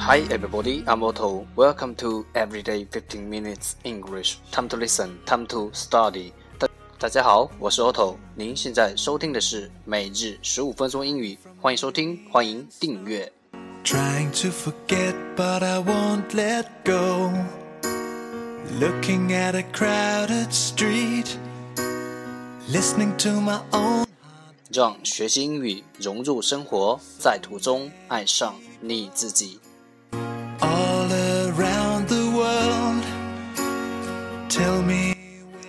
Hi everybody, I'm Otto. Welcome to Everyday 15 Minutes English. Time to listen, time to study. 大大家好，我是 Otto。您现在收听的是每日十五分钟英语，欢迎收听，欢迎订阅。Trying to forget, but I won't let go. Looking at a crowded street, listening to my own. 让学习英语融入生活，在途中爱上你自己。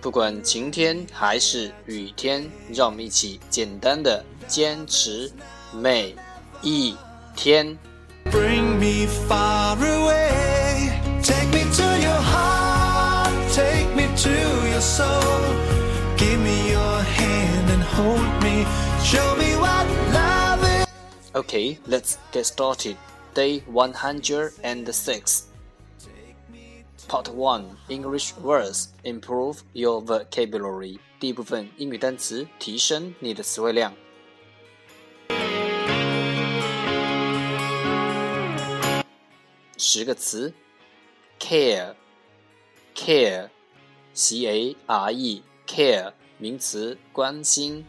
不管晴天还是雨天，让我们一起简单的坚持每一天。Bring me far away. Take me to your heart. Take me to your soul. Give me your hand and hold me. Show me what love is. Okay, let's get started. Day 106. Part 1 English words improve your vocabulary. 第一部分英语单词，提升你的词汇量。十个词，care，care，c a r e，care，名词，关心。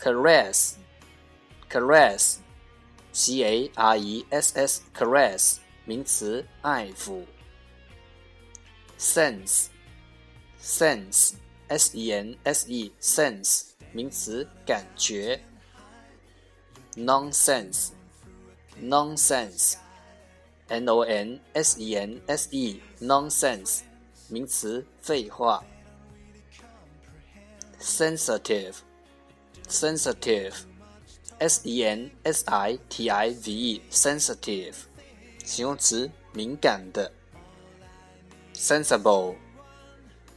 caress，caress。C A R E S S caress 名词，爱抚。 Sense sense S E N S E sense 名词，感觉。nonsense nonsense N O N S E N S E nonsense 名词，废话。sensitive sensitive S E N S I T I V E sensitive，形容词，敏感的。sensible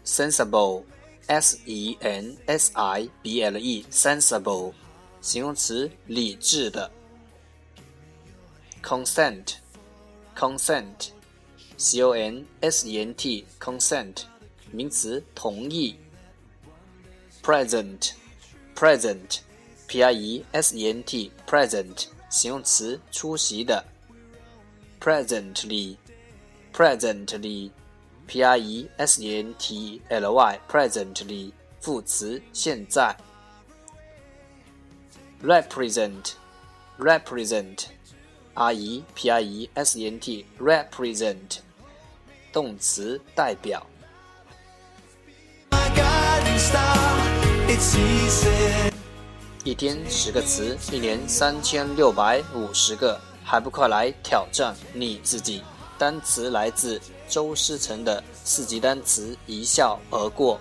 sensible S E N S I B L E sensible，形容词，理智的。consent consent C O N S E N T consent，名词，同意。present present P R E S E N T present 形容词，出席的。presently presently P R E S E N T L Y presently 副词，现在。represent represent R E P R E S E N T represent 动词，代表。一天十个词，一年三千六百五十个，还不快来挑战你自己？单词来自周思成的四级单词，一笑而过。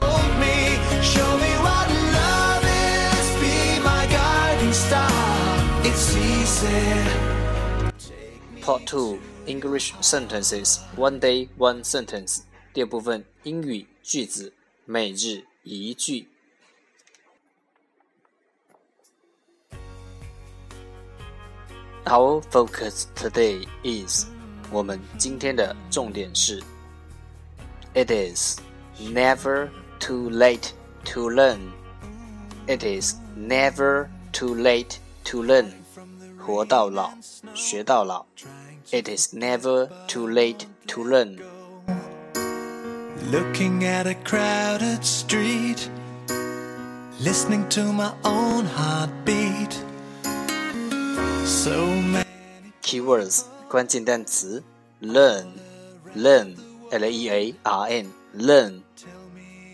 Hold me, show me what love is. Be my guiding star. It's easy. Part Two English Sentences One Day One Sentence 第二部分英语句子，每日一句。Our focus today is 我们今天的重点是 It is never too late to learn. It is never too late to learn. 活到老，学到老。It is never too late to learn. Looking at a crowded street, listening to my own heartbeat. So many Keywords 关键单词 learn learn l e a r n learn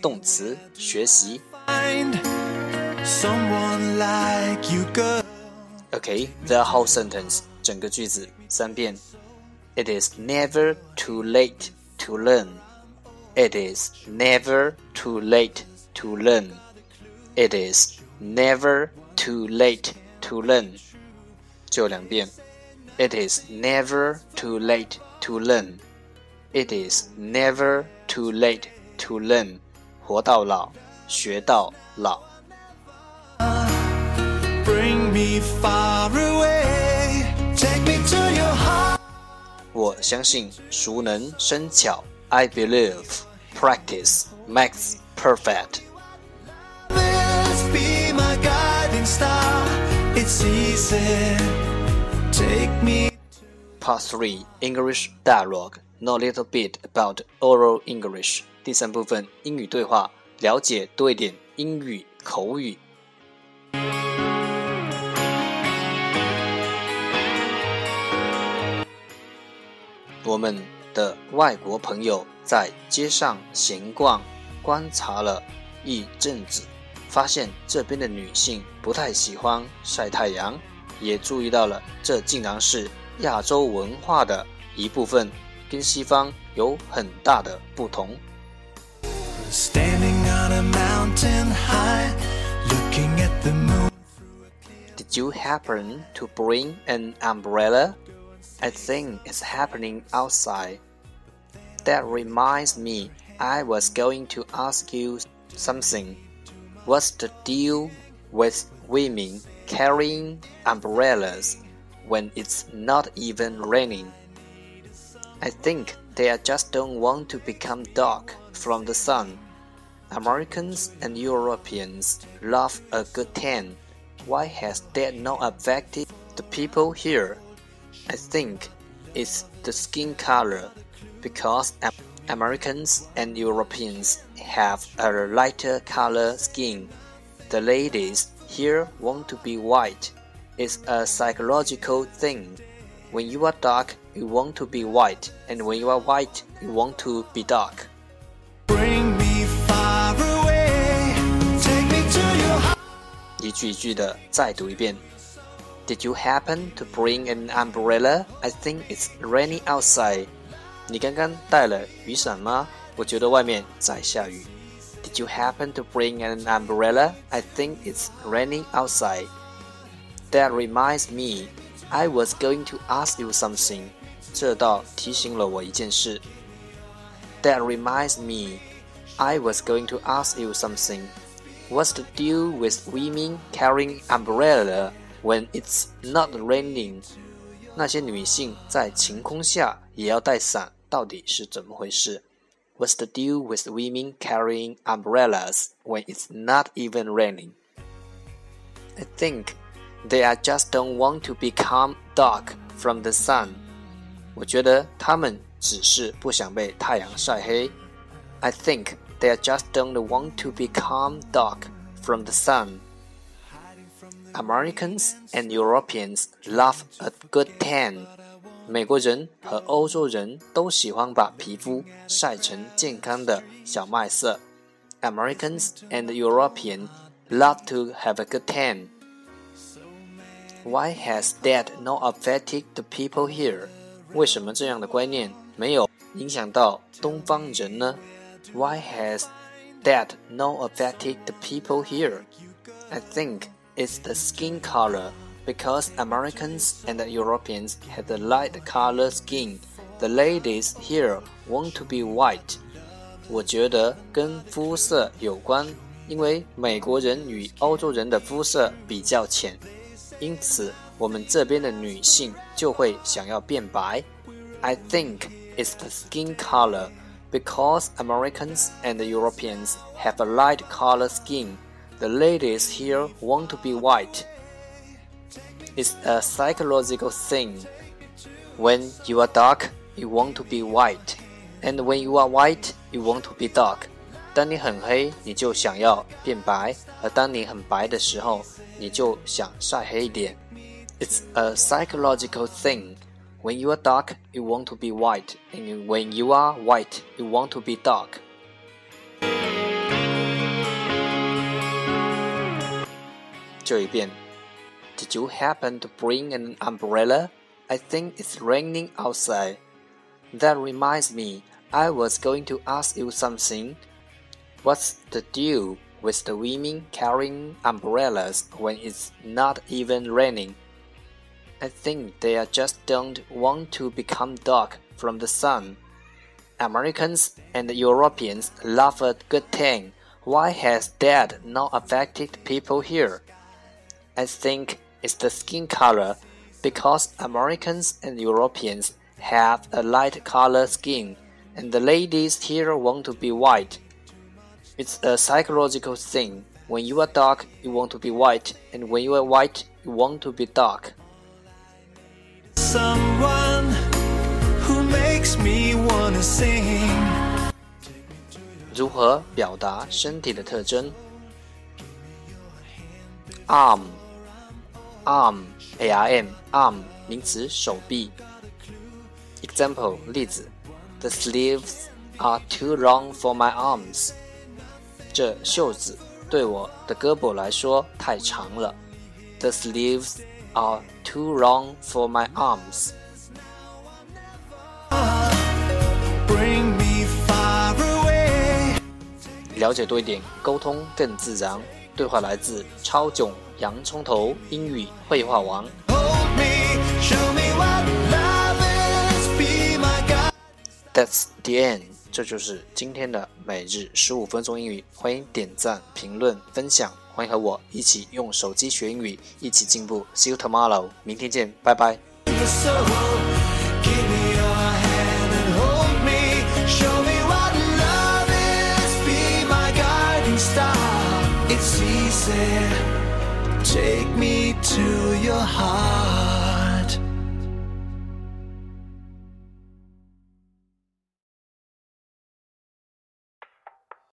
动词学习。 find someone like you, girl. Okay, the whole sentence 整个句子三遍。It is never too late to learn. It is never too late to learn. It is never too late to learn. 就两遍。 It is never too late to learn. It is never too late to learn. 活到老，学到老。 Bring me far away. Take me to your heart. 我相信熟能生巧。I believe practice makes perfect. This be my guiding star. It's easy. Take me. Part three English dialogue. Know a little bit about oral English. 第三部分英语对话，了解多一点英语口语。我们的外国朋友在街上闲逛，观察了一阵子，发现这边的女性不太喜欢晒太阳，也注意到了这竟然是亚洲文化的一部分，跟西方有很大的不同。 Standing on a mountain high, looking at the moon. Did you happen to bring an umbrella? I think it's happening outside. That reminds me, I was going to ask you something. What's the deal with women carrying umbrellas when it's not even raining? I think they just don't want to become dark from the sun. Americans and Europeans love a good tan. Why has that not affected the people here? I think it's the skin color because Americans and Europeans have a lighter color skin. The ladies here want to be white. It's a psychological thing. When you are dark, you want to be white, and when you are white, you want to be dark. Bring me far away. Take me to your heart. 一句一句的再读一遍。Did you happen to bring an umbrella? I think it's raining outside. 你刚刚带了雨伞吗？我觉得外面在下雨。 Did you happen to bring an umbrella? I think it's raining outside. That reminds me, I was going to ask you something. 这倒提醒了我一件事。That reminds me, I was going to ask you something. What's the deal with women carrying umbrella when it's not raining? 那些女性在晴空下也要带伞，到底是怎么回事 ？What's the deal with women carrying umbrellas when it's not even raining? I think they are just don't want to become dark from the sun. 我觉得他们只是不想被太阳晒黑。I think they just don't want to become dark from the sun. Americans and Europeans love a good tan. 美国人和欧洲人都喜欢把皮肤晒成健康的小麦色。Americans and Europeans love to have a good tan. Why has that not affected the people here? 为什么这样的观念没有影响到东方人呢？Why has that not affected the people here? I think it's the skin color because Americans and Europeans have the light color skin. The ladies here want to be white. 我觉得跟肤色有关，因为美国人与欧洲人的肤色比较浅，因此我们这边的女性就会想要变白。I think it's the skin color because Americans and Europeans have a light color skin. The ladies here want to be white. It's a psychological thing. When you are dark, you want to be white, and when you are white, you want to be dark. 当你很黑，你就想要变白；而当你很白的时候，你就想晒黑一点。It's a psychological thing. When you are dark, you want to be white, and when you are white, you want to be dark. 这一遍。 Did you happen to bring an umbrella? I think it's raining outside. That reminds me, I was going to ask you something. What's the deal with the women carrying umbrellas when it's not even raining? I think they just don't want to become dark from the sun. Americans and Europeans love a good thing. Why has that not affected people here? I think it's the skin color because Americans and Europeans have a light color skin and the ladies here want to be white. It's a psychological thing. When you are dark, you want to be white, and when you are white, you want to be dark. Someone who makes me wanna sing. 如何表达身体的特征？arm Arm a r m arm 名词手臂。Example 例子：The sleeves are too long for my arms。这袖子对我的胳膊来说太长了。The sleeves are too long for my arms。Bring me far away. 了解多一点，沟通更自然。对话来自超囧洋葱头英语绘画王。Hold me, show me what love is. Be my guide. That's the end。这就是今天的每日十五分钟英语。欢迎点赞、评论、分享，欢迎和我一起用手机学英语，一起进步。See you tomorrow，明天见，拜拜。Give me your hand and hold me. Show me what love is. Be my guiding star. It's easy. Take me to your heart.